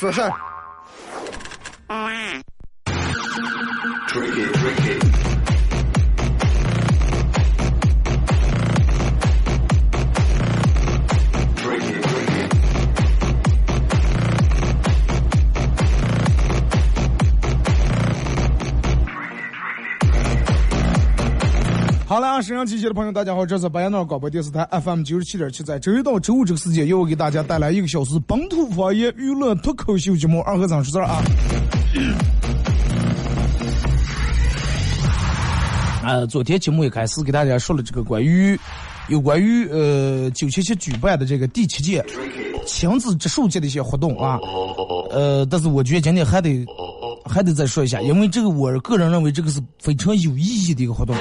生说事儿。好了啊，沈阳机器的朋友，大家好，这是白彦淖广播电视台 FM 九十七点七，在周一到周五这个时间，又给大家带来一个小时本土方言娱乐脱口秀节目《二和尚说事儿》啊。啊，昨天节目一开始给大家说了这个关于有关于呃九七七举办的这个第七届亲子植树节的一些活动啊，呃，但是我觉得今天还得还得再说一下，因为这个我个人认为这个是非常有意义的一个活动。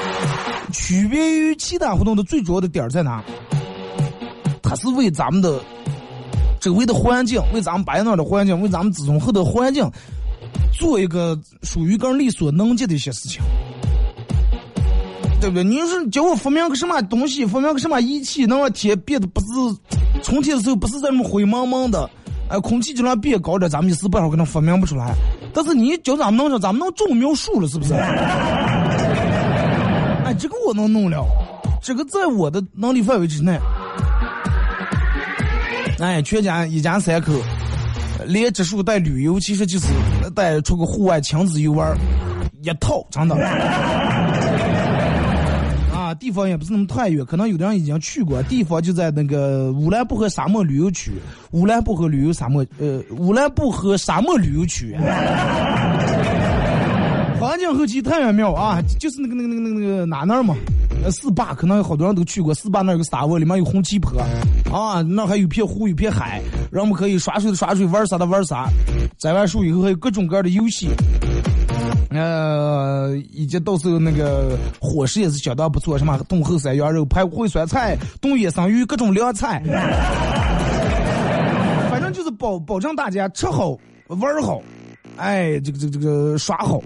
区别于其他活动的最主要的点在哪？它是为咱们的周围的环境，为咱们白那的环境，为咱们子孙后的环境，做一个属于个人力所能及的一些事情，对不对？你要是叫我发明个什么东西，发明个什么仪器，能让天变得不是春天的时候不是在那么灰蒙蒙的，哎，空气质量变高点，咱们一时半会儿可能发明不出来。但是你叫咱们能说，咱们能种苗树了，是不是？这个我能弄了，这个在我的能力范围之内。哎，全家一家三口，连植树带旅游，其实就是带出个户外亲子游玩一套，真的。啊，地方也不是那么太远，可能有的人已经去过，地方就在那个乌兰布和沙漠旅游区，乌兰布和旅游沙漠，呃，乌兰布和沙漠旅游区。环境后期太原庙啊，就是那个那个那个那个那个哪那儿嘛，呃，四坝可能有好多人都去过，四坝那儿有个沙窝，里面有红旗坡，啊，那还有片湖，有片海，让我们可以耍水的耍水，玩啥的玩啥，栽完树以后还有各种各样的游戏，呃，以及到时候那个伙食也是相当不错，什么冻后山羊肉、排骨烩酸菜、冻野生鱼，各种凉菜，反正就是保保证大家吃好玩好。哎，这个这个这个耍好，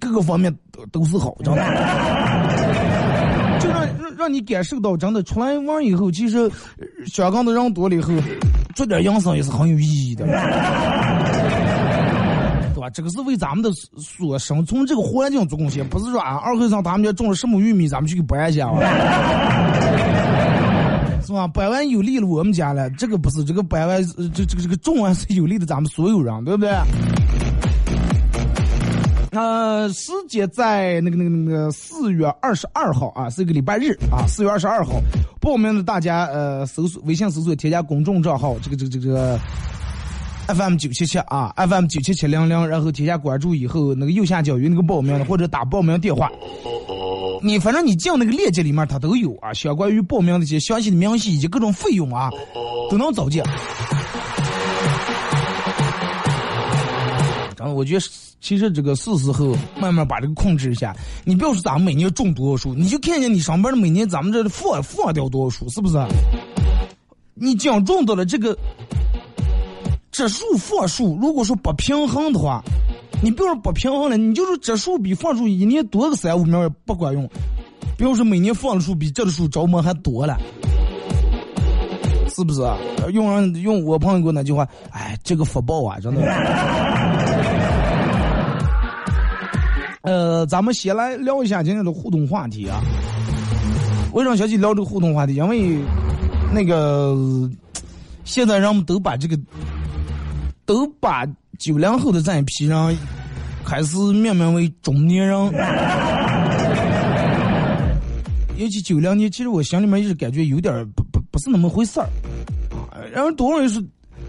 各个方面都都是好，真的。就让让让你感受到，真的出来玩以后，其实香港的人多了以后，做点养生也是很有意义的，对吧？这个是为咱们的所生存这个环境做贡献，不是说啊，二和尚他们家种了什么玉米，咱们去给搬一下啊，是吧？搬完有利了我们家了，这个不是，这个搬完这这个这个种完是有利的咱们所有人，对不对？呃，时间在那个那个那个四月二十二号啊，是一个礼拜日啊。四月二十二号，报名的大家呃，搜索微信搜索添加公众账号这个这个这个 FM 九七七啊，FM 九七七零零，然后添加关注以后，那个右下角有那个报名的或者打报名电话，你反正你进那个链接里面它都有啊，相关于报名的一些详细的明细以及各种费用啊，都能找见。我觉得。其实这个是时候慢慢把这个控制一下。你不要说咱们每年种多少树，你就看见你上班的每年咱们这放放掉多少树，是不是？你讲种到了这个这树放树，如果说不平衡的话，你不要说不平衡了，你就是这树比放树一年多个三五苗也不管用。不要说每年放的树比这的树着魔还多了，是不是啊？用人用我朋友给我那句话，哎，这个福报啊，真的。呃，咱们先来聊一下今天的互动话题啊。为什么想起聊这个互动话题？因为那个现在人们都把这个都把九零后的这一批人开始命名为中年人。尤其九零年，其实我心里面一直感觉有点不不不是那么回事儿。然后多少人说，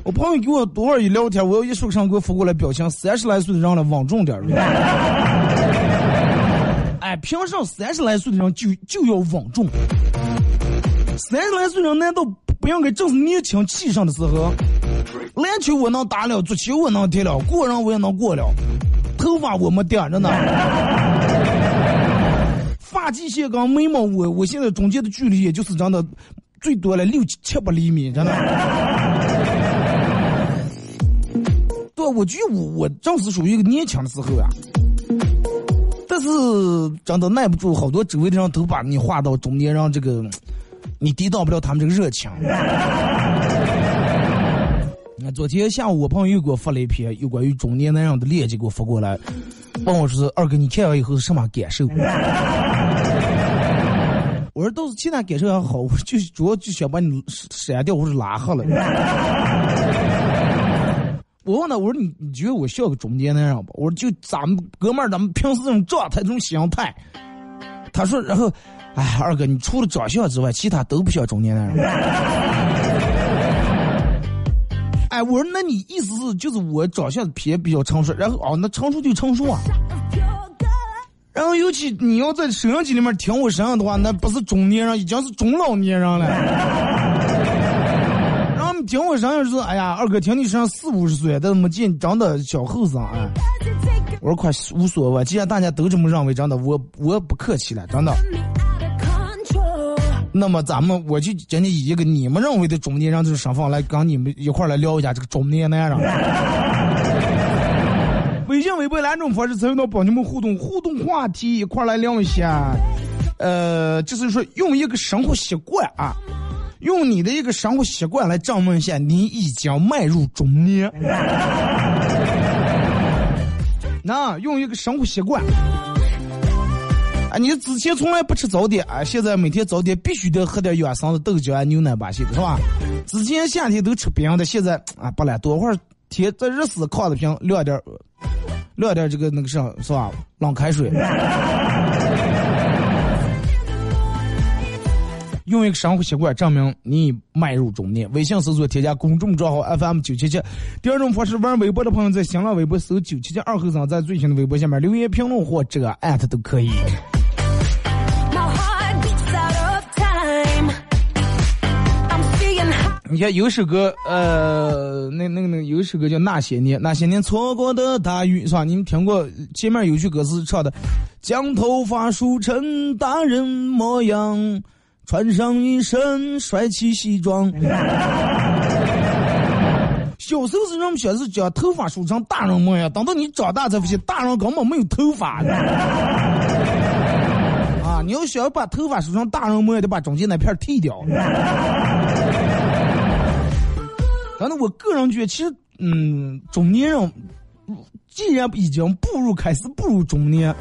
我朋友给我多少一聊天，我要一说上给我发过来表情，三十来岁的人了，稳重点儿。哎，凭什么三十来岁的人就就要稳重？三十来岁人难道不应该正是年轻气盛的时候？篮球我能打了，足球我能踢了，过人我也能过了，头发我没掉着呢。发际线跟眉毛，我我现在中间的距离也就是真的最多了六七七八厘米，真的。对，我觉得我我正是属于一个年轻的时候啊，是真的耐不住，好多周围的人都把你划到中年人这个，你抵挡不了他们这个热情。那昨天下午我朋友又给我发了一篇有关于中年男人的链接，给我发过来，问我说：“二哥，你看完以后是什么感受？”我说：“倒是其他感受还好，我就主要就想把你删掉或者拉黑了。”我问他：“我说你你觉得我像个中年男人不？”我说：“就咱们哥们儿，咱们平时这种状态、这种心态。”他说：“然后，哎，二哥，你除了长相之外，其他都不像中年男人。”哎，我说，那你意思是就是我长相偏比较成熟，然后哦，那成熟就成熟啊。然后尤其你要在摄像机里面听我声音的话，那不是中年人，已经是中老年人了。听我声音是，哎呀，二哥听你声音四五十岁，但是没见长得小后生啊。我说快无所谓，既然大家都这么认为，真的，我我不客气了，真的。那么咱们我就今天以一个你们认为的中年人这种身份来跟你们一块来聊一下这个中年男人。微信、微博两种方式参与到帮你们互动，互动话题一块来聊一下。呃，就是说用一个生活习惯啊，用你的一个生活习惯来证明一下你已经迈入中年。那用一个生活习惯。啊，你之前从来不吃早点啊，现在每天早点必须得喝点养生的豆浆啊、牛奶吧，现在是吧？之前夏天都吃冰的，现在啊不了，多会儿天再热死，炕子平凉点，凉点这个那个啥是吧？冷开水。用一个生活习惯证明你迈入中年。微信搜索添加公众账号 FM 九七七。第二种方式，玩微博的朋友在新浪微博搜九七七二和尚，在最新的微博下面留言评论或者艾特都可以。你看有首歌，呃，那那个那个有首歌叫《那些年》，那些年错过的大雨，是吧？你们听过？前面有句歌词唱的：“将头发梳成大人模样，穿上一身帅气西装。”小时候是人们学是将头发梳成大人模样，等到你长大才发现，大人根本没有头发。啊，你要想要把头发梳成大人模样，得把中间那片剃掉。反正我个人觉得，其实，嗯，中年人既然已经步入开始步入中年，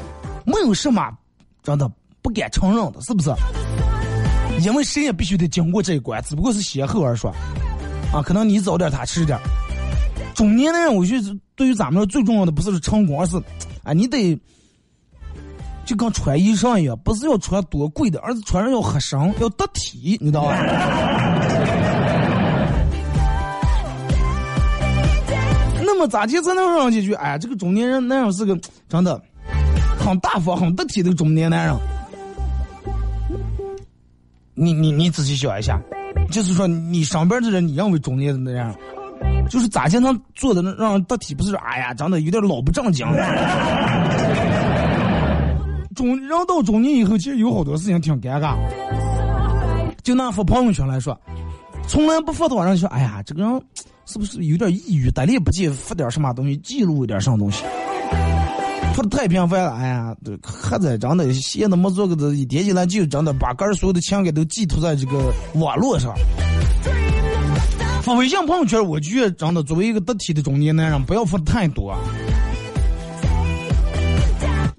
没有什么真的不敢承认的，是不是？因为谁也必须得经过这一关，只不过是先后而说。啊，可能你早点，他迟点。中年人，我觉得对于咱们最重要的不是成功，而是，啊，你得就跟穿衣裳一样，不是要穿多贵的，而是穿上要合身，要得体，你知道吧？那么咋地才能让几句？哎，这个中年人男人是个真的很大方、很得体的中年男人。你你你仔细想一下，就是说你上边的人，你认为中年的男人，就是咋才能做的让人得体？不是说哎呀，长得有点老不正经。中人到中年以后，其实有好多事情挺尴尬。就拿发朋友圈来说，从来不发的话，人说哎呀，这个人。是不是有点抑郁？得力不济，发点什么东西，记录一点什么东西？发的太频繁了，哎呀，还在真的闲的没做个的，一点起来就真的把个人所有的情感都寄托在这个网络上。发微信朋友圈，我觉得真的作为一个得体的中年男人，不要发的太多，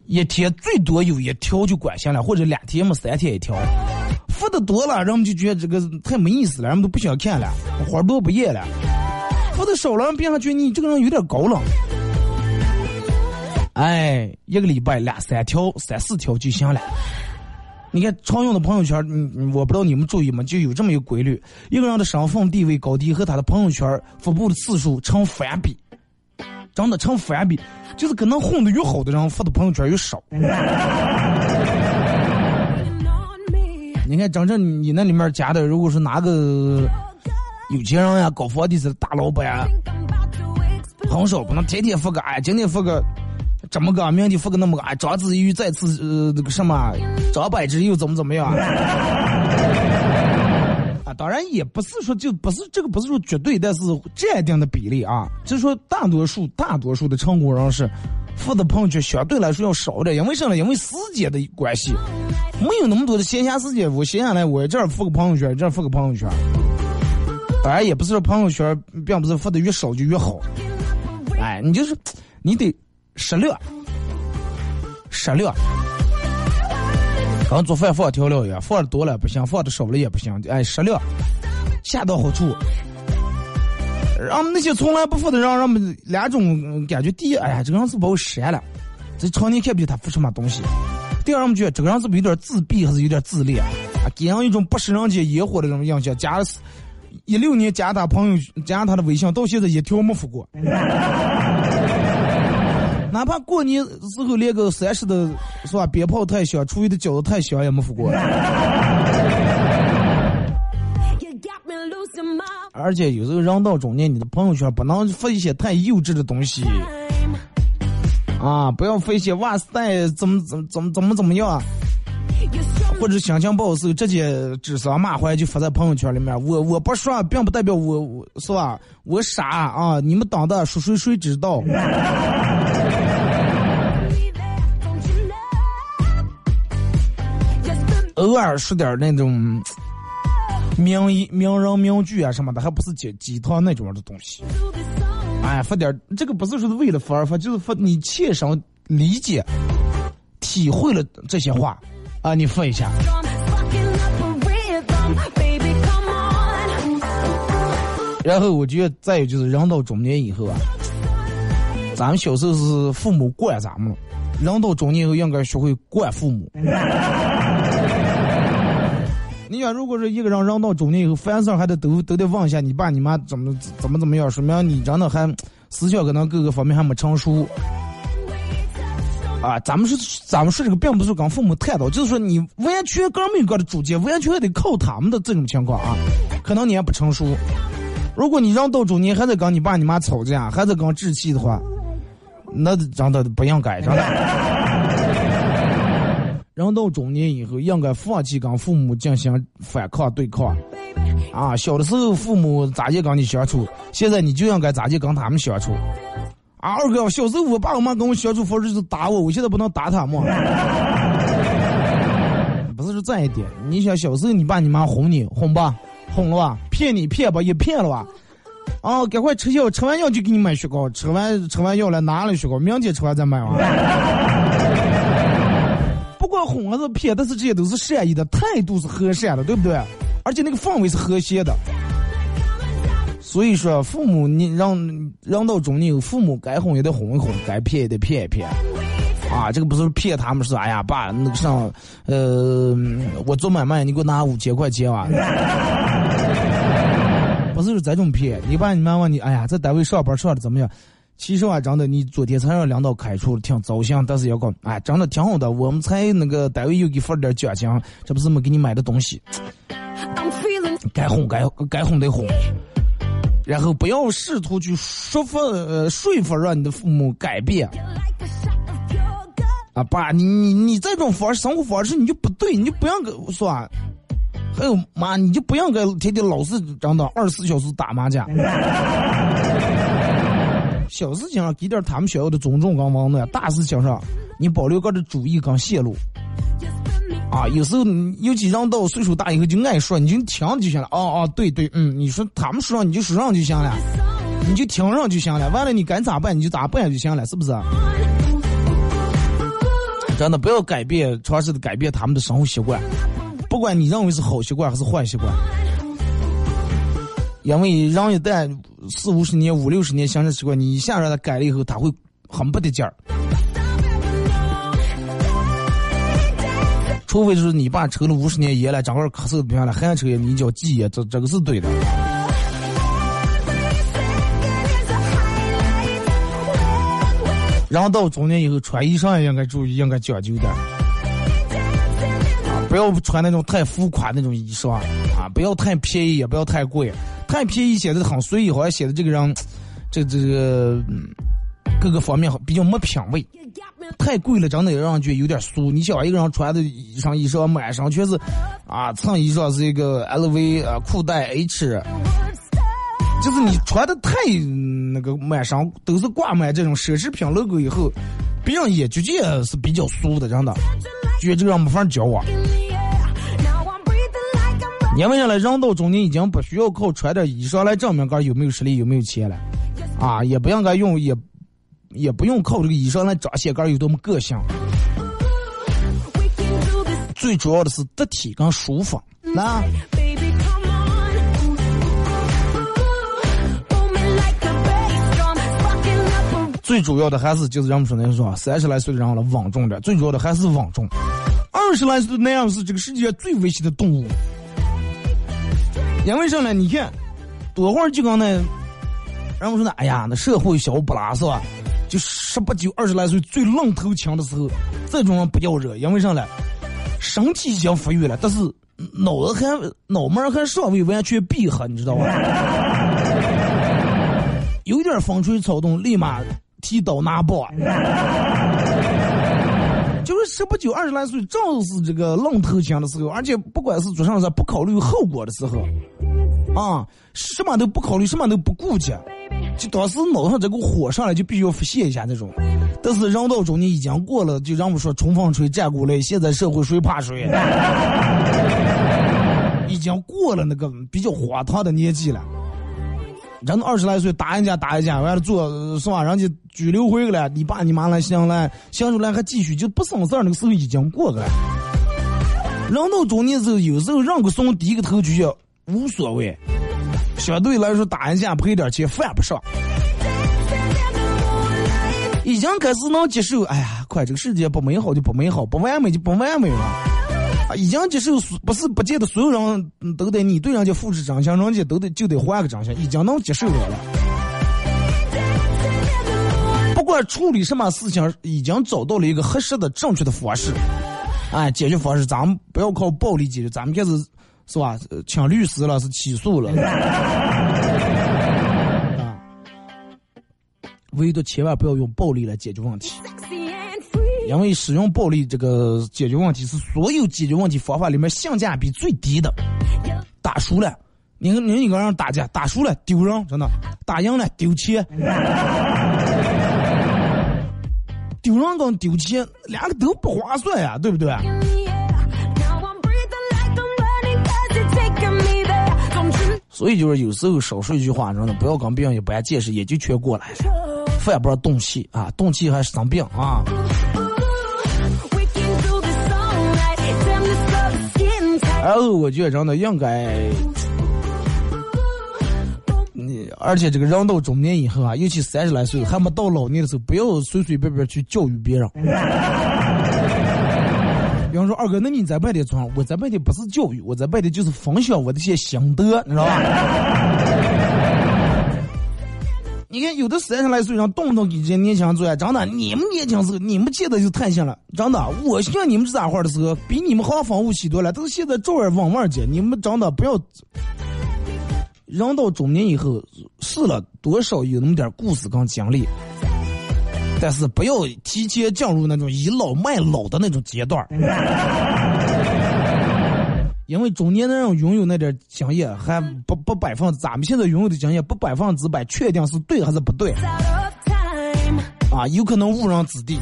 一天最多有一条就管下了，或者两天么三天一条。发的多了，人们就觉得这个太没意思了，人们都不想看了，花多不厌了。发的少了，别人觉得你这个人有点高冷。哎，一个礼拜两三条、三四条就行了。你看常用的朋友圈，嗯，我不知道你们注意吗？就有这么一个规律：一个人的身份地位高低和他的朋友圈发布的次数成反比，真的成反比，就是可能混的越好的人发的朋友圈越少。你看，真正你那里面加的，如果说哪个。有钱人呀，搞房地产的大老板啊，很少不能天天发个哎，今天发个这么个，明天发个那么个，啊，章子怡再次呃那个什么，张柏芝又怎么怎么样？啊，当然也不是说就不是这个不是说绝对，但是占定的比例啊，就是说大多数大多数的成功人士发的朋友圈相对来说要少点，因为什么？因为时间的关系，没有那么多的闲暇时间，我闲下来我这儿发个朋友圈，这儿发个朋友圈。当然也不是说朋友圈并不是发的越少就越好，哎，你就是你得适量，适量。跟做饭放调料一样，放的多了不行，放的少了也不行，哎，适量，恰到好处。让那些从来不发的人，让们两种感觉：第一，哎呀，这个人是把我删了，这常年看不见他发什么东西；第二，我们觉得这个人是不是有点自闭，还是有点自恋，啊，给人一种不食人间烟火的这种印象。加了。一六年加他朋友，加他的微信，到现在一条没发过。哪怕过年时候连个三十的，是吧？鞭炮太响，初一的饺子太香，也没发过。而且有时候人到中年，你的朋友圈不能发一些太幼稚的东西。啊，不要发一些哇塞，怎么怎么怎么怎么怎么样啊？或者心情不好时候，直接指桑骂槐就发在朋友圈里面。我我不说，并不代表我我是吧？我傻啊！你们当的说谁谁知道？偶尔说点那种名言、名人名句啊什么的，还不是鸡鸡汤那种的东西。哎，发点这个不是说是为了发而发，就是发你切身理解、体会了这些话。啊，你发一下。然后我觉得再有就是人到中年以后啊，咱们小时候是父母惯咱们了，人到中年以后应该学会惯父母。你想，如果是一个人人到中年以后，凡事还得都都得问一下你爸你妈怎么怎么怎么样，说明你真的还思想可能各个方面还没成熟。啊，咱们是，咱们说这个并不是跟父母探讨，就是说你完全个没有个的主见，完全得靠他们的这种情况啊。可能你还不成熟，如果你让到中年还在跟你爸你妈吵架，还在跟置气的话，那真的不应该，真的。人到中年以后，应该放弃跟父母进行反抗对抗。啊，小的时候父母咋地跟你相处，现在你就应该咋地跟他们相处。啊，二哥，小时候我爸我妈跟我相处方式是打我，我现在不能打他们？不是说这一点，你想小时候你爸你妈哄你，哄吧，哄了吧，骗你骗吧，也骗了吧。啊，赶快吃药，吃完药就给你买雪糕，吃完吃完药了拿了雪糕，明天吃完再买啊。哄还是骗，但是这些都是善意的，态度是和善的，对不对？而且那个氛围是和谐的。所以说，父母你让让到中年，父母该哄也得哄一哄，该骗也得骗一骗，啊，这个不是骗他们，是哎呀，爸，那个上，呃，我做买卖，你给我拿五千块钱啊，不是这种骗，你爸你妈问你，哎呀，在单位上班上的怎么样？其实啊，真的，你昨天才让领导开除，挺糟心，但是要讲，哎，真的挺好的，我们才那个单位又给发了点奖金，这不是没给你买的东西，该哄该该哄得哄。然后不要试图去说服呃说服让你的父母改变。啊爸，你你你这种方式生活方式你就不对，你就不要跟我说。还有妈，你就不要跟天天老是真的二十四小时打麻将。小事情上给点他们需要的尊重跟温暖，大事情上你保留个的主意跟泄露。啊，有时候尤其人到岁数大以后就爱说，你就听就行了。哦哦，对对，嗯，你说他们说上你就说上就行了，你就听上就行了。完了你该咋办你就咋办就行了，是不是？真的不要改变，尝试的改变他们的生活习惯，不管你认为是好习惯还是坏习惯，因为人一旦四五十年、五六十年形成习惯，你一下让他改了以后，他会很不得劲儿。除非就是你爸抽了五十年烟了，正好咳嗽不行了，还抽烟，你叫忌烟，这这个是对的。然后到中年以后穿衣裳也应该注意，应该讲究点。不要穿那种太浮夸那种衣裳啊，不要太便宜，也不要太贵，太便宜显得很随意，好像显得这个人，这这个各个方面比较没品位。太贵了，真的让人觉得有点俗。你想一个人穿的衣裳，衣裳满身全是，啊，衬衣裳是一个 LV 啊，裤带 H，就是你穿的太那个满身都是挂满这种奢侈品 logo 以后，别人也觉得是比较俗的，真的，觉得这个人没法交往。年为啥了？人到中年已经不需要靠穿点衣裳来证明个有没有实力、有没有钱了，啊，也不应该用也，也不用靠这个衣裳来彰显个有多么个性。最主要的是得体跟舒服，那。最主要的还是就是人们说那说三十来岁的人了稳重点，最主要的还是稳重。二十来岁的那样是这个世界最危险的动物。因为啥呢？你看，多会儿就刚那，然后说呢，哎呀，那社会小不拉是吧？就十八九、二十来岁最愣头青的时候，这种人不叫热。因为啥呢？身体已经发育了，但是脑子还脑门还尚未完全闭合，你知道吧？有点风吹草动，立马提刀拿棒。就是十不九、二十来岁，正是这个愣头青的时候，而且不管是做啥事不考虑后果的时候，啊，什么都不考虑，什么都不顾及，就当时脑上这股火上来，就必须要发泄一下那种。但是人到中年已经过了，就让我们说冲锋吹、战鼓擂，现在社会谁怕谁？已经过了那个比较荒唐的年纪了。人二十来岁打人家打人家，完了做是吧？人家拘留回去了，你爸你妈来行了，行出来还继续就不省事儿，那个时候已经过去了。人到中年之后，有时候让个怂低个头就叫无所谓，相对来说打人家赔点钱犯不上。已经开始能接受，哎呀，快这个世界不美好就不美好，不完美就不完美了。啊，已经接受，不是不见得所有人都得你对人家付出真心，人家都得就得换个真心，已经能接受我了。不管处理什么事情，已经找到了一个合适的、正确的方式。哎，解决方式，咱们不要靠暴力解决，咱们开始是吧？请律师了，是起诉了。啊，唯独千万不要用暴力来解决问题。因为使用暴力这个解决问题是所有解决问题方法里面性价比最低的。打输了，你跟另一个人打架，打输了丢人，真的；打赢了丢钱。丢人跟丢钱两个都不划算呀，对不对？所以就是有时候少说一句话，真的不要跟别人一般见识，也就全过来了。饭不着动气啊，动气还生病啊。然后我觉得真的应该，你而且这个人到中年以后啊，尤其三十来岁还没到老年的时候，不要随随便便去教育别人。比方说二哥，那你在外地装，我在外地不是教育，我在外地就是分享我的些心得，你知道吧？你看，有的三十来岁人动不动给这些年轻人做，真的，你们年轻时候，你们见的就太像了，真的。我像你们这咋话的时候，比你们好风物许多了，但是现在照样稳稳的。你们真的不要，人到中年以后，是了多少有那么点故事跟经历，但是不要提前进入那种倚老卖老的那种阶段。因为中年的人拥有那点经验还不不百分，咱们现在拥有的经验不百分之百确定是对还是不对，啊，有可能误人子弟，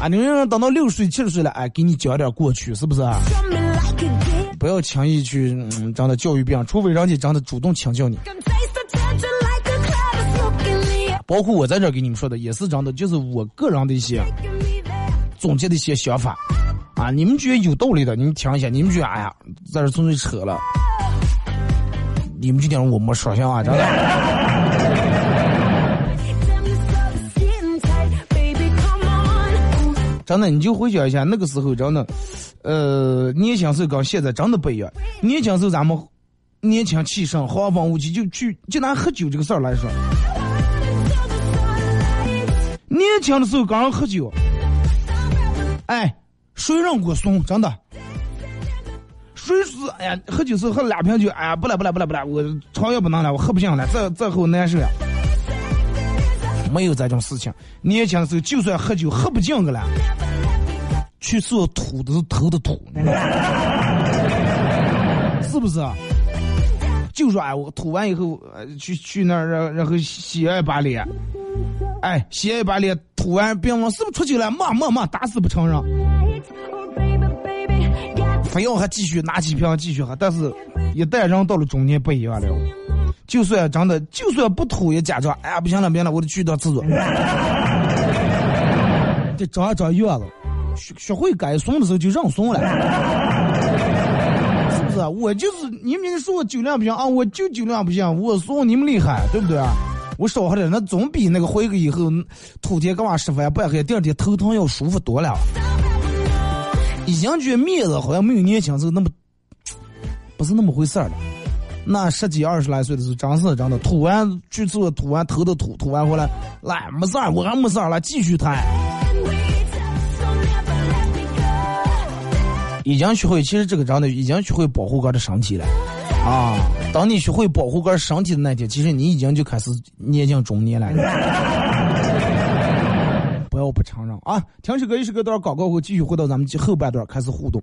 啊，你让人等到六十岁七十岁了，哎，给你讲点过去，是不是？不要轻易去这样的教育别人，除非人家真的主动请教你。包括我在这给你们说的，也是真的，就是我个人的一些总结的一些想法。啊，你们觉得有道理的，你们听一下。你们觉得，哎呀，在这纯粹扯了。你们就讲我没说相啊，真的。真的，你就回想一下那个时候，真的，呃，年轻时候跟现在真的不一样。年轻时候咱们年轻气盛，豪放无忌，就去就拿喝酒这个事儿来说，年轻的时候刚喝酒，哎。谁让我怂？真的，谁是哎呀，喝酒时喝两瓶酒，哎呀，不来不来不来不来，我肠也不能了，我喝不行了，这这后难受呀。没有这种事情。年轻时候就算喝酒喝不进个了，去厕所吐的是头的吐，是不是？就说哎，我吐完以后，去去那儿，然然后洗一把脸，哎，洗一把脸，吐完别问是不是出去了，骂骂骂，打死不承认。非要还继续拿起瓶继续喝，但是，一旦人到了中年不一样了，就算真的就算不吐也假装，哎呀不行了，别了，我得去趟厕所。这长长院子，学学会该怂的时候就让怂了，是不是？我就是你们说我酒量不行啊，我就酒量不行，我怂你们厉害，对不对啊？我少喝点，那总比那个回去以后吐天干嘛吃饭不喝，第二天头疼要舒服多了。已经觉得面子好像没有年轻时候那么，不是那么回事儿了。那十几二十来岁的时候，真是真的，吐完去做吐完头都吐，吐完回来，来没事儿，我还没事儿了，继续谈。已经学会，其实这个真的已经学会保护个的身体了啊！当你学会保护个身体的那天，其实你已经就开始年近中年了。不要不承认啊！停止歌一首歌段广告后，继续回到咱们后半段开始互动。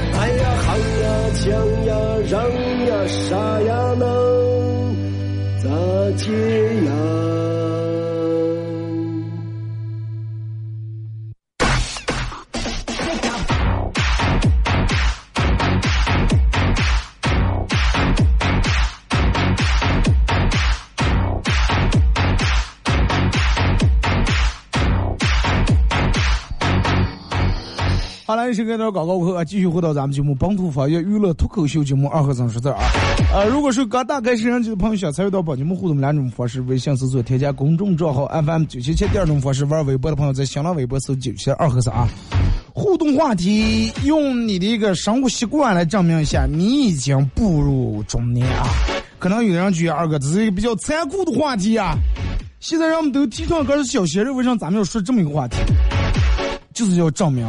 唱呀，腔呀，嚷呀，啥呀？能咋解呀？好了，时间到广告过后啊，继续回到咱们节目《本土方言娱乐脱口秀》节目二和三十字啊。呃，如果是刚打开摄像机的朋友，想参与到本节目互动两种方式：微信搜索添加公众账号 FM 九七七；第二种方式，玩微博的朋友在新浪微博搜九七二和三啊。互动话题，用你的一个生活习惯来证明一下你已经步入中年啊。可能有人觉得二哥这是一个比较残酷的话题啊。现在人们都提倡哥是小鲜肉，为什么咱们要说这么一个话题？就是要证明。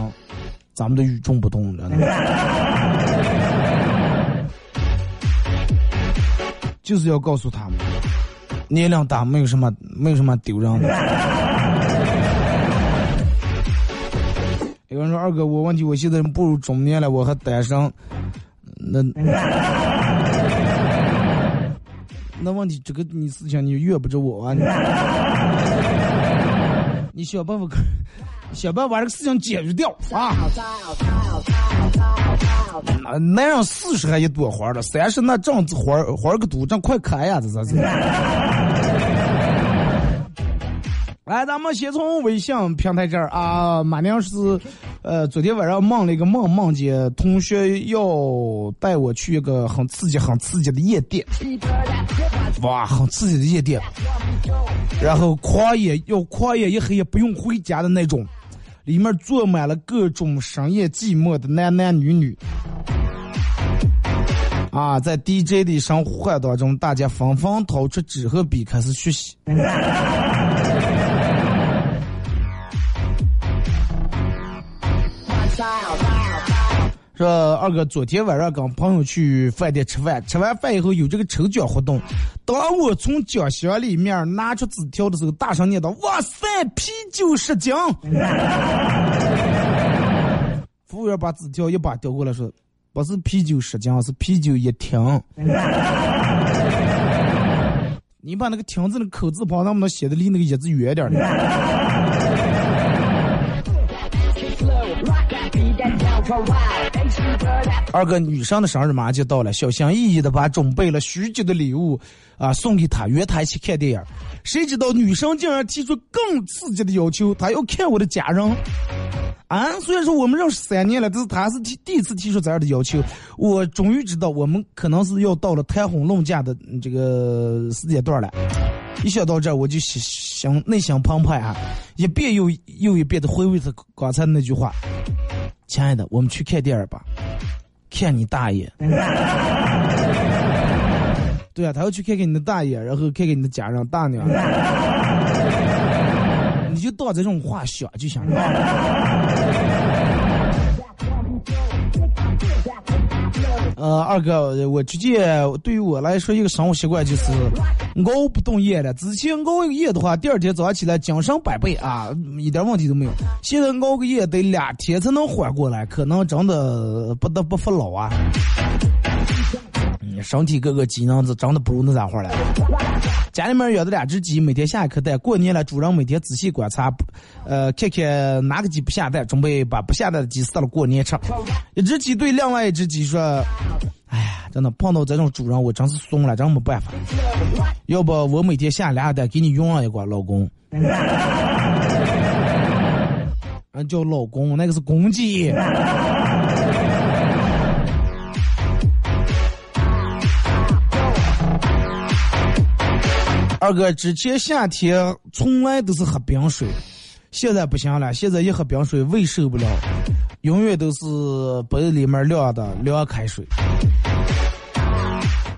咱们的与众不同，的 就是要告诉他们，年龄大没有什么，没有什么丢人的。有人说二哥，我问题我现在步入中年了，我还单身，那 那问题这个你事情你怨不着我啊，你想办法。想办法把这个事情解决掉啊！男人四十还一朵花了，三十那正花花个多，正快开呀！这这这。来，咱们先从微信平台这儿啊，马娘是，呃，昨天晚上梦了一个梦，梦见同学要带我去一个很刺激、很刺激的夜店，哇，很刺激的夜店，然后狂野要狂野一黑也不用回家的那种。里面坐满了各种深夜寂寞的男男女女，啊，在 DJ 的声呼唤当中，大家纷纷掏出纸和笔开始学习。说二哥，昨天晚上跟朋友去饭店吃饭，吃完饭以后有这个抽奖活动。当我从奖箱里面拿出纸条的时候，大声念道：“哇塞，啤酒十斤！”服务员把纸条一把叼过来，说：“不是啤酒十斤，是啤酒一听。”你把那个“听”字的口字旁能不能写的离那个“一”字远点儿？二哥，女生的生日马上就到了，小心翼翼的把准备了许久的礼物啊送给她，约她一起看电影。谁知道女生竟然提出更刺激的要求，她要看我的家人。啊，虽然说我们认识三年了，但是她是提第一次提出这样的要求。我终于知道，我们可能是要到了谈婚论嫁的这个时间段了。一想到这，我就心内心澎湃啊，一遍又又一遍的回味着刚才那句话。亲爱的，我们去看电影吧，看你大爷！对啊，他要去看看你的大爷，然后看看你的家人大娘，你就当这种话想就行了。呃，二哥，我直接对于我来说，一个生活习惯就是熬不动夜了。之前熬个夜的话，第二天早上起来精神百倍啊，一点问题都没有。现在熬个夜得两天才能缓过来，可能真的不得不服老啊。身体各个机能子真的不如那咋会了。家里面养的两只鸡，每天下一颗蛋。过年了，主人每天仔细观察，呃，看看哪个鸡不下蛋，准备把不下蛋的鸡杀了过年吃。一只鸡对另外一只鸡说：“哎呀，真的碰到这种主人，我真是怂了，真没办法。要不我每天下俩蛋，给你用上一个，老公。”俺叫老公，那个是公鸡。二哥，之前夏天从来都是喝冰水，现在不行了，现在一喝冰水胃受不了，永远都是杯里面凉的凉开水。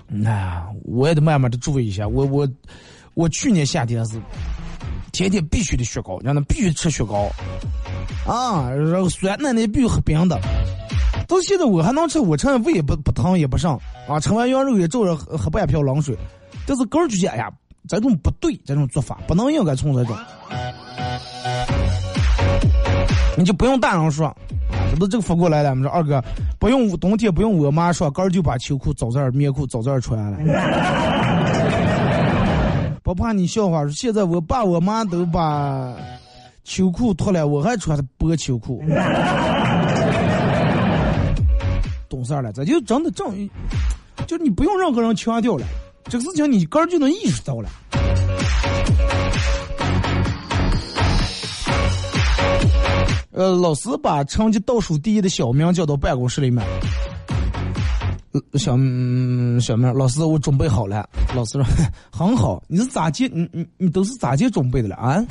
那我也得慢慢的注意一下。我我我去年夏天是天天必须得雪糕，让他必须吃雪糕啊，然后酸奶奶必须喝冰的。到现在我还能吃，我吃胃也不不疼也不上啊，吃完羊肉也照着喝半瓢冷水。但是个人觉得，哎呀，这种不对，这种做法不能应该从这种。你就不用大人说，这不这个发过来了？我们说二哥不用冬天不用我妈说，哥就把秋裤、早儿、棉裤早儿穿了。不怕你笑话说，现在我爸我妈都把秋裤脱了，我还穿薄秋裤。懂事了，这就真的正，就你不用任何人强调了，这个事情你个人就能意识到了。呃，老师把成绩倒数第一的小明叫到办公室里面。小小明，老师，我准备好了。老师说很好，你是咋接？你你你都是咋接准备的了啊？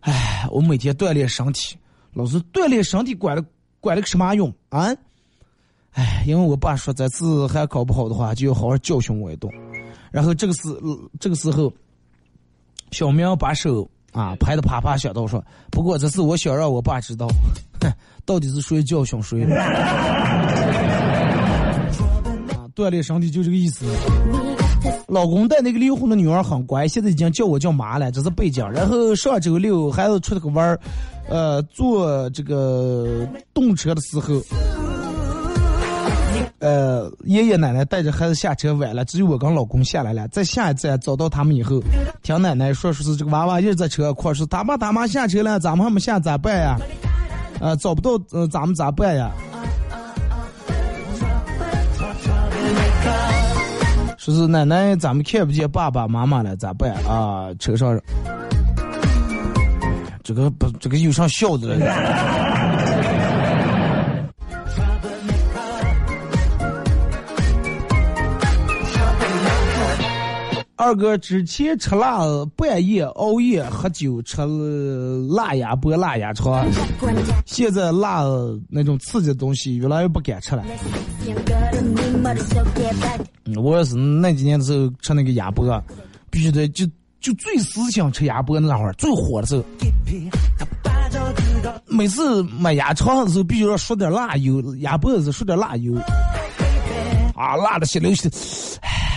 哎，我每天锻炼身体。老师，锻炼身体管了管了个什么用啊？哎，因为我爸说这次还考不好的话，就要好好教训我一顿。然后这个时这个时候，小明把手。啊，拍的啪啪响，到说，不过这次我想让我爸知道，到底是谁教训谁。啊，锻炼身体就这个意思。老公带那个离婚的女儿很乖，现在已经叫我叫妈了，这是背景。然后上周六孩子出了个弯儿，呃，坐这个动车的时候。呃，爷爷奶奶带着孩子下车晚了，只有我跟老公下来了。在下一站找到他们以后，听奶奶说，说是这个娃娃一直在车上，说大爸大妈下车了，咱们还没下咋办呀？呃，找不到，呃，咱们咋办呀？说是奶奶，咱们看不见爸爸妈妈了，咋办啊？车上，这个不，这个有啥笑的了？二哥之前吃辣，半夜熬夜喝酒，吃辣鸭脖、辣鸭肠，现在辣那种刺激的东西越来越不敢吃了。我也是那几年的时候吃那个鸭脖，必须得就就最思想吃鸭脖那会儿最火的时候。每次买鸭肠的时候，必须要说点辣油；鸭脖子说点辣油，啊，辣的血流血。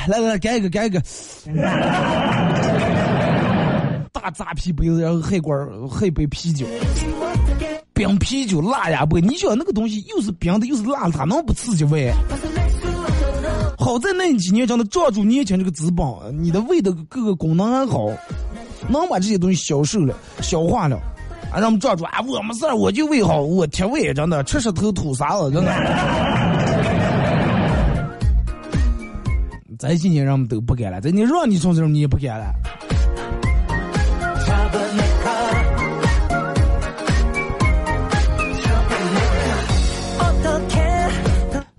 来来，干一个，干一个！大扎啤杯子，然后喝罐喝一杯啤酒，冰啤酒，辣鸭脖。你想那个东西又是冰的又是辣的，它能不刺激胃？好在那几年真的抓住年轻这个资本，你的胃的各个功能还好，能把这些东西消受了、消化了。啊，让我们抓住啊！我没事我就胃好，我贴胃，真的吃石头吐沙子，真的。这几年人们都不干了，这你让你从这你也不干了。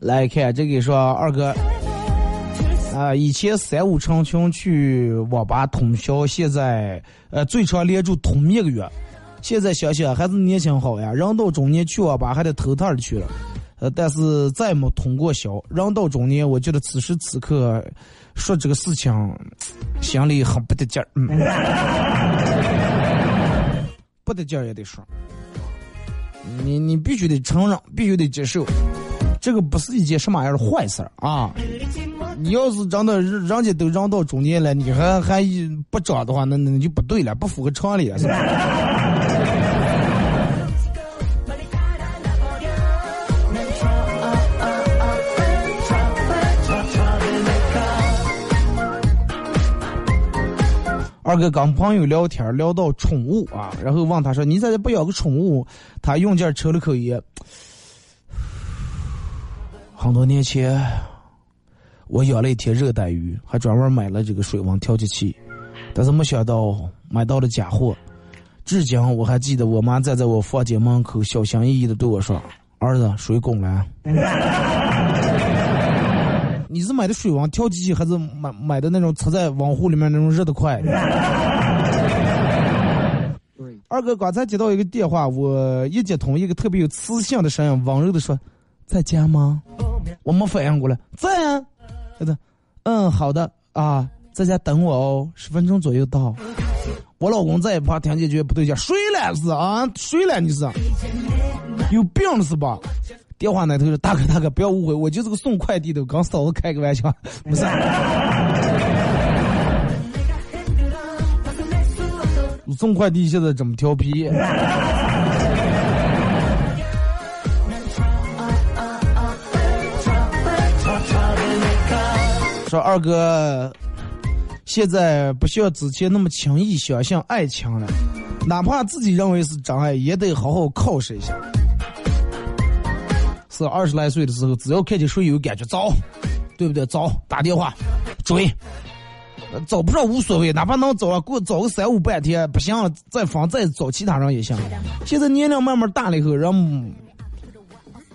来看这个说二哥，啊，以前三五成群去网吧通宵，现在呃最长连住通一个月，现在想想还是年轻好呀，人到中年去网吧还得偷偷的去了。但是再没通过宵，人到中年，我觉得此时此刻说这个事情，心里很不得劲儿。嗯，不得劲儿也得说，你你必须得承认，必须得接受，这个不是一件什么样的坏事儿啊！你要是真的人家都人到中年了，你还还不长的话，那那就不对了，不符合常理，是吧？二哥跟朋友聊天聊到宠物啊，然后问他说：“你咋不养个宠物？”他用劲抽了口烟。很多年前，我养了一条热带鱼，还专门买了这个水温调节器，但是没想到买到了假货。至今我还记得我妈站在我房间门口，小心翼翼的对我说：“儿子，水滚了。” 你是买的水温调节器，还是买买的那种插在网壶里面那种热得快？二哥刚才接到一个电话，我一接通，一个特别有磁性的声音，温柔的说：“在家吗？”我没反应过来，在啊，他说，嗯，好的啊，在家等我哦，十分钟左右到。我老公在一旁听见觉得不对劲，睡了是啊，睡了你是，有病是吧？电话那头说大哥大哥，不要误会，我就是个送快递的，刚嫂子开个玩笑，不是。送快递现在这么调皮。说二哥，现在不像之前那么轻易相信爱情了，哪怕自己认为是真爱，也得好好考试一下。是二十来岁的时候，只要看见谁有感觉，找，对不对？找，打电话追。找不着无所谓，哪怕能找了，给我找个三五半天，不行了再放再找其他人也行。现在年龄慢慢大了以后，人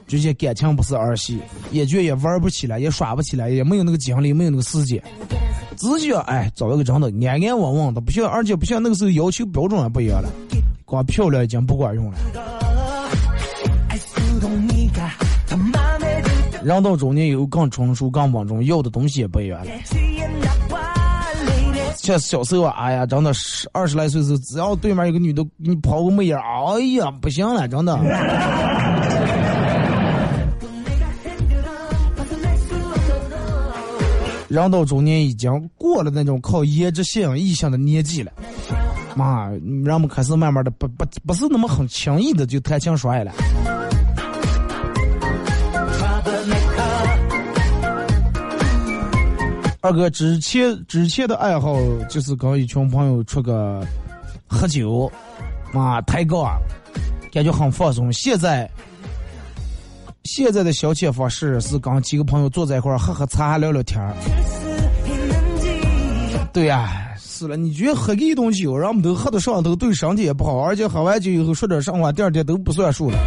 这些感情不是儿戏，也觉也玩不起来，也耍不起来，也没有那个精力，没有那个时间。只需要哎找一个真的安安稳稳的，不像而且不像那个时候要求标准也不一样了，光漂亮已经不管用了。人到中年以后更成熟更稳重，要的东西也不一样了。像小时候，哎呀，真的十二十来岁时候，只要对面有个女的给你抛个媚眼，哎呀，不行了，真的。人到中年已经过了那种靠颜值吸引异性的年纪了，妈，人们开始慢慢的不不不是那么很轻易的就谈情说爱了。二哥之前之前的爱好就是跟一群朋友出个喝酒，啊，抬杠，感觉很放松。现在现在的消遣方式是跟几个朋友坐在一块儿喝喝茶，聊聊天儿。对呀，是了，你觉得喝一顿酒，人们都喝的上头，对身体也不好，而且喝完酒以后说点什么话，第二天都不算数了。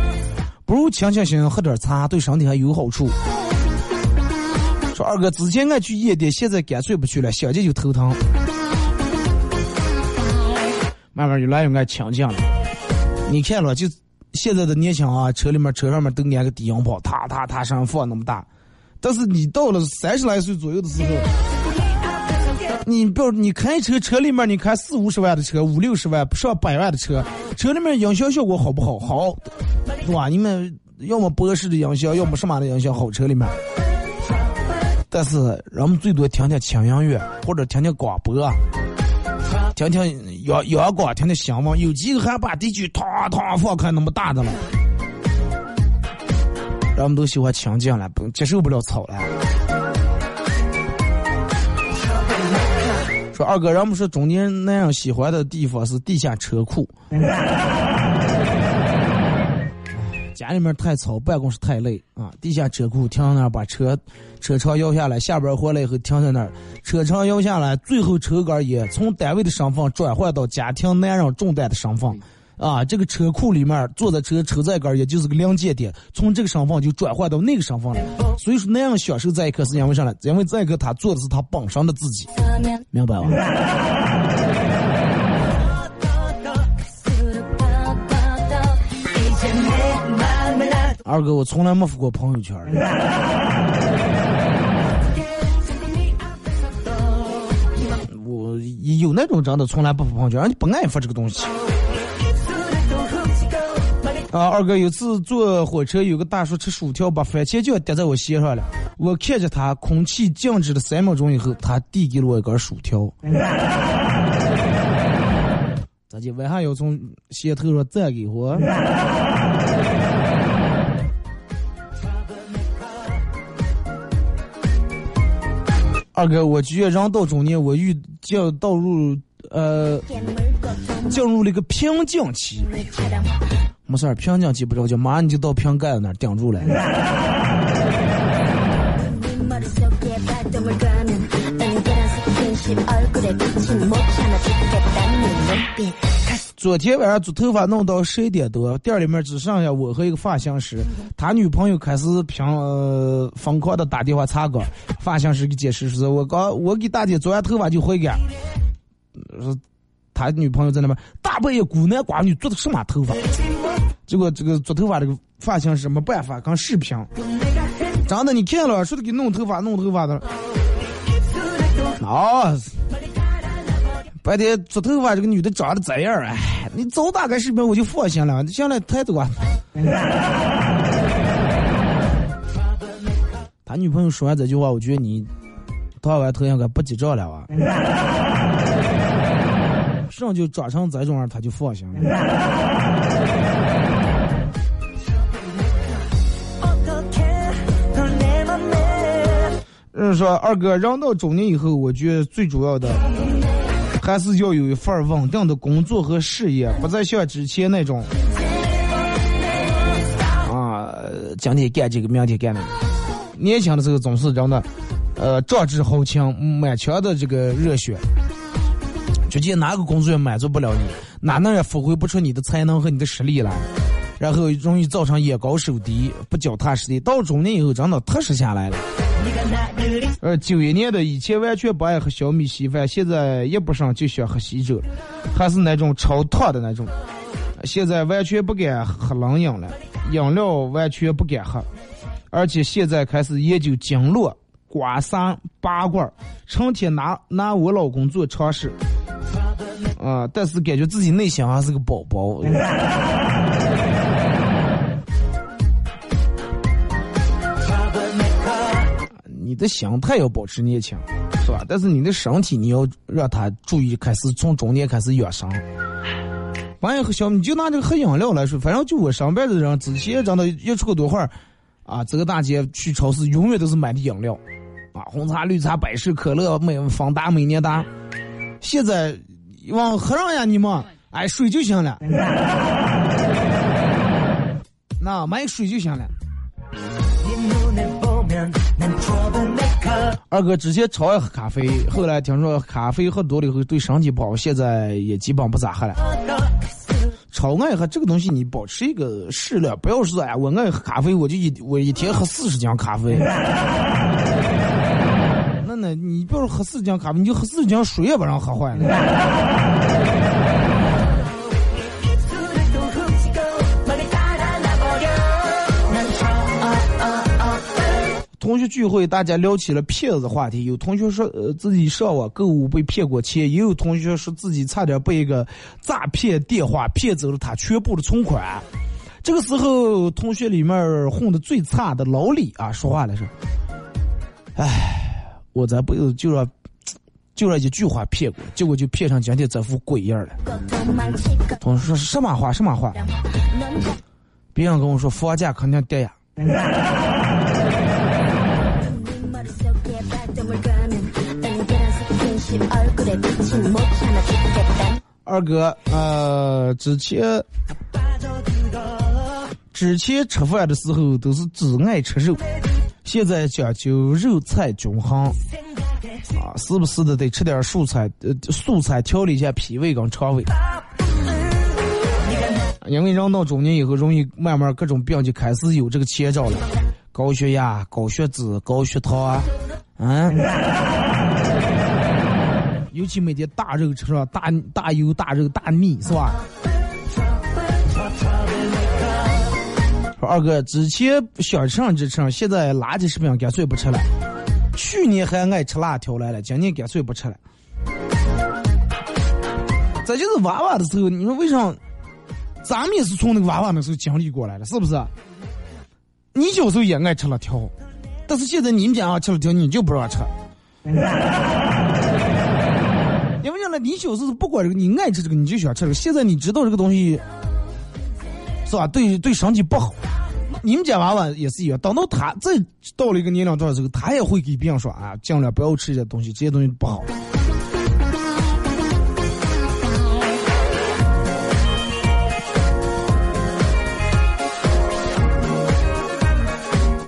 不如清清醒醒喝点茶，对身体还有好处。说二哥之前爱去夜店，现在干脆不去了，想见就头疼。慢慢越来越爱清静了。你看了，就现在的年轻啊，车里面车上面都安个低音炮，踏踏踏上放那么大。但是你到了三十来岁左右的时候，你不要，你开车车里面，你开四五十万的车，五六十万上百万的车，车里面音响效果好不好？好，是吧？你们要么博士的音响，要么什么的音响好，车里面。但是人们最多听听轻音乐，或者听听广播，听听阳阳光，听听新闻。有几个还把地区哐哐放开那么大的了，人们都喜欢清静了，不接受不了吵了。说二哥，人们说中年男人喜欢的地方是地下车库。家里面太吵，办公室太累啊！地下车库停那儿，把车车窗摇下来，下班回来以后停在那儿，车窗摇下来，最后车杆也从单位的身份转换到家庭男人重担的身份，啊，这个车库里面坐的车车载杆也就是个临界点，从这个身份就转换到那个身份了。所以说那样享受这一刻是因为啥呢？因为这一刻他做的是他本身的自己，明白吧？二哥，我从来没发过朋友圈。我有那种真的从来不发朋友圈，你不爱发这个东西。啊，二哥，有次坐火车，有个大叔吃薯条，把番茄酱滴在我鞋上了。我看着他，空气静止了三秒钟以后，他递给了我一根薯条。咋的？为啥要从鞋头上再给我？二哥，我觉得人到中年，我遇就到入呃进入了一个瓶颈期。没事儿，瓶颈期不着急，马上你就到瓶盖子那儿顶住了。昨天晚上做头发弄到十一点多，店里面只剩下我和一个发型师。他女朋友开始平疯狂的打电话查岗，发型师给解释说：“我刚我给大姐做完头发就回家。”说他女朋友在那边大半夜孤男寡女做的什么头发？结果这个做头发这个发型师没办法，刚视频，真的你看了，说的给弄头发弄头发的，啊，白天做头发这个女的长得咋样？哎，你早打开视频我就放心了。行了，太多。他女朋友说完这句话，我觉得你烫完头像该不记账了啊。上就长成这种样，他就放心了。人说二哥，人到中年以后，我觉得最主要的还是要有一份稳定的工作和事业，不再像之前那种啊，今天干这个，明天干那个。年轻的时候总是真的，呃，壮志豪情，满腔的这个热血，究竟哪个工作也满足不了你，哪能也发挥不出你的才能和你的实力来，然后容易造成眼高手低，不脚踏实地。到中年以后，真的踏实下来了。呃，九一年的以前完全不爱喝小米稀饭，现在一不上就想喝稀粥，还是那种超烫的那种。现在完全不敢喝冷饮了，饮料完全不敢喝，而且现在开始研究经络、刮痧、拔罐，成天拿拿我老公做尝试。啊，但是感觉自己内心还是个宝宝。你的心态要保持年轻，是吧？但是你的身体你要让他注意，开始从中年开始养生。完以后，小你就拿这个喝饮料来说，反正就我上班的人，之前真的一出个多会儿，啊，这个大街去超市永远都是买的饮料，啊，红茶、绿茶、百事可乐、美方达、美年达。现在往喝上呀，你们，哎，水就行了，那买水就行了。二哥之前超爱喝咖啡，后来听说咖啡喝多了以后对身体不好，现在也基本不咋喝了。超爱喝这个东西，你保持一个适量，不要说哎，我爱喝咖啡，我就一我一天喝四十斤咖啡。那那你不要说喝四十斤咖啡，你就喝四十斤水也不让喝坏了。同学聚会，大家聊起了骗子话题。有同学说，呃，自己上网购物被骗过钱；也有同学说自己差点被一个诈骗电话骗走了他全部的存款。这个时候，同学里面混的最差的老李啊，说话了说：“哎，我这辈子就让就让一句话骗过，结果就骗上今天这副鬼样了。”同学说什么话？什么话？别人跟我说房价肯定跌呀。二哥，呃，之前之前吃饭的时候都是只爱吃肉，现在讲究肉菜均衡，啊，时不时的得吃点蔬菜，呃，素菜调理一下脾胃跟肠胃。因为人到中年以后，容易慢慢各种病就开始有这个前兆了，高血压、高血脂、高血糖啊，嗯。尤其每天大肉吃上大大油大肉大腻是吧？二哥之前想吃上就吃上，现在垃圾食品干脆不吃了。去年还爱吃辣条来了，今年干脆不吃了。这就是娃娃的时候，你说为啥？咱们也是从那个娃娃那时候经历过来的，是不是？你小时候也爱吃辣条，但是现在你们家啊吃辣条，你就不让吃。那你小时候不管这个，你爱吃这个你就喜欢吃这个。现在你知道这个东西是吧？对对身体不好。你们家娃娃也是一样，等到他再到了一个年龄段的时候，他也会给别人说啊，尽量不要吃这些东西，这些东西不好。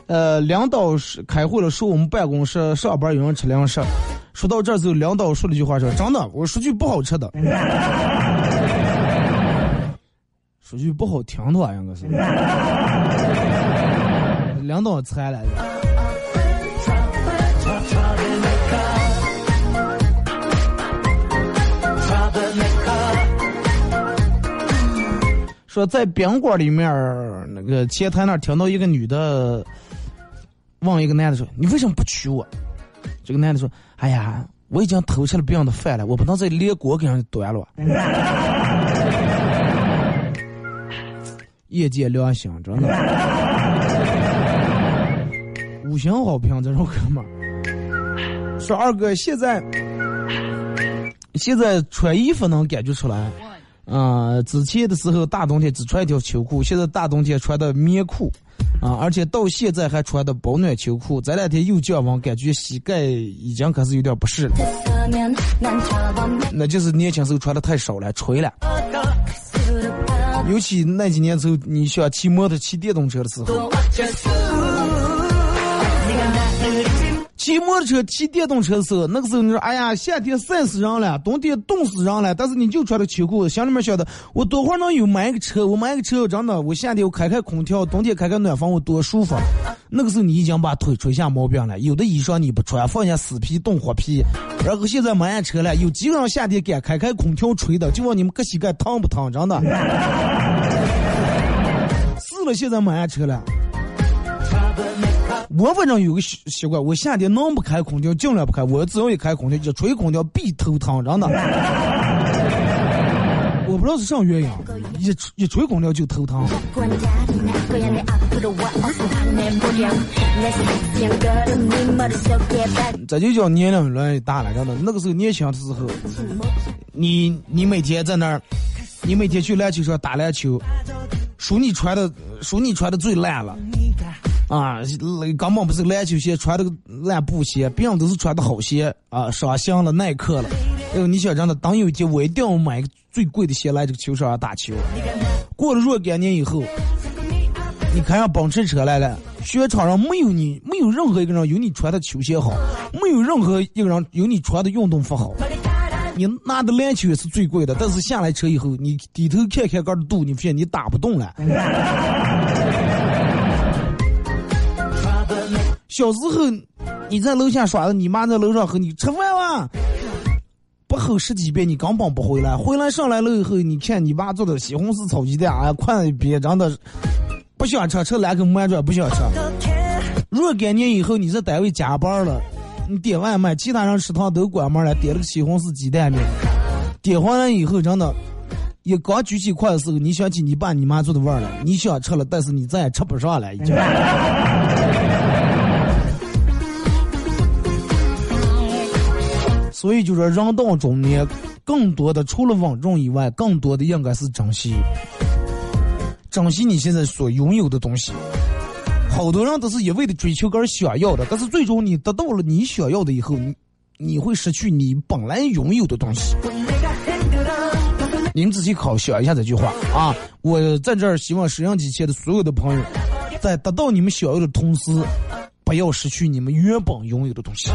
呃，领导是开会了，说我们办公室上班有人吃零食。说到这儿之后，领导说了一句话说：“真的，我说句不好吃的，说句不好听的话，应该是。”领导猜来的。说在宾馆里面那个前台那听到一个女的问一个男的说：“你为什么不娶我？”这个男的说：“哎呀，我已经偷吃了别人的饭了，我不能再连锅给人端了。业界良心，真的。五星好评，这种哥们儿说二哥现在现在穿衣服能感觉出来。啊，之前的时候大冬天只穿一条秋裤，现在大冬天穿的棉裤，啊，而且到现在还穿的保暖秋裤。这两天又降温，感觉膝盖已经开始有点不适了。那就是年轻时候穿的太少了，吹了。尤其那几年时候，你想骑摩托、骑电动车的时候。骑摩托车、骑电动车的时候，那个时候你说，哎呀，夏天晒死人了，冬天冻死人了。但是你就穿着秋裤，心里面想的，我多会能有买个车？我买个车，真的，我夏天我开开空调，冬天开开暖风，我多舒服。那个时候你已经把腿吹下毛病了，有的衣裳你不穿，放下死皮冻活皮。然后现在买上车了，有几个人夏天敢开开空调吹的？就问你们个膝盖烫不烫？真的。是了，现在买上车了。我反正有个习习惯，我夏天能不开空调尽量不开。我只要一开空调，一吹空调必头疼，真的。我不知道是啥原因，一一吹空调就头疼。这就叫年龄越来越大了，真的。那个时候年轻的时候，你你每天在那儿，你每天去篮球场打篮球，数你穿的数你穿的最烂了。啊，根本不是篮球鞋，穿的烂布鞋，别人都是穿的好鞋啊，上新了耐克了。哎呦，你想真的，等有一天我一定要买个最贵的鞋来这个球场上打球。过了若干年以后，你看上奔驰车来了，雪场上没有你，没有任何一个人有你穿的球鞋好，没有任何一个人有你穿的运动服好。你拿的篮球也是最贵的，但是下来车以后，你低头看看杆的肚，你发现你打不动了。小时候，你在楼下耍的，你妈在楼上和你吃饭哇，不吼十几遍，你根本不回来。回来上来了以后，你看你爸做的西红柿炒鸡蛋，哎，快别真的不想吃，吃两口馒头不想吃。若干年以后，你在单位加班了，你点外卖，其他人食堂都关门了，点了个西红柿鸡蛋面，点回来以后，真的，一刚举起筷的时候，你想起你爸你妈做的味儿了，你想吃了，但是你再也吃不上了，已经。所以就说，人到中年，更多的除了稳重以外，更多的应该是珍惜，珍惜你现在所拥有的东西。好多人都是一味的追求个想要的，但是最终你得到了你想要的以后，你你会失去你本来拥有的东西。您仔细考想一下这句话啊！我在这儿希望摄像机前的所有的朋友，在得到你们想要的同时，不要失去你们原本拥有的东西。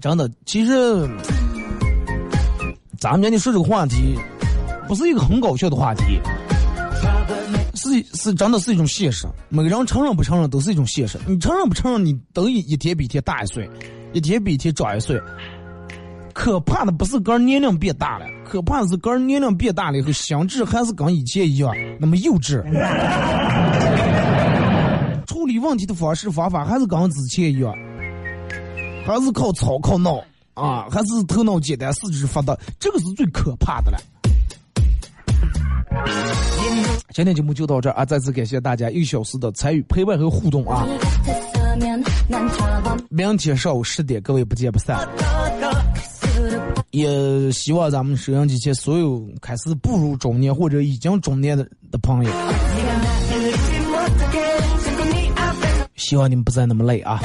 真的，其实咱们今天说这个话题，不是一个很搞笑的话题，是是真的是一种现实。每个人承认不承认都是一种现实。你承认不承认，你都一一天比一天大一岁，一天比一天长一岁。可怕的不是个人年龄变大了，可怕的是个人年龄变大了以后，心智还是跟以前一样那么幼稚，处理问题的方式方法还是跟之前一样。还是靠吵靠闹啊，还是头脑简单四肢发达，这个是最可怕的了。今天节目就到这儿啊！再次感谢大家一小时的参与、陪伴和互动啊！明天上午十点，各位不见不散。也希望咱们收音机前所有开始步入中年或者已经中年的的朋友，希望你们不再那么累啊！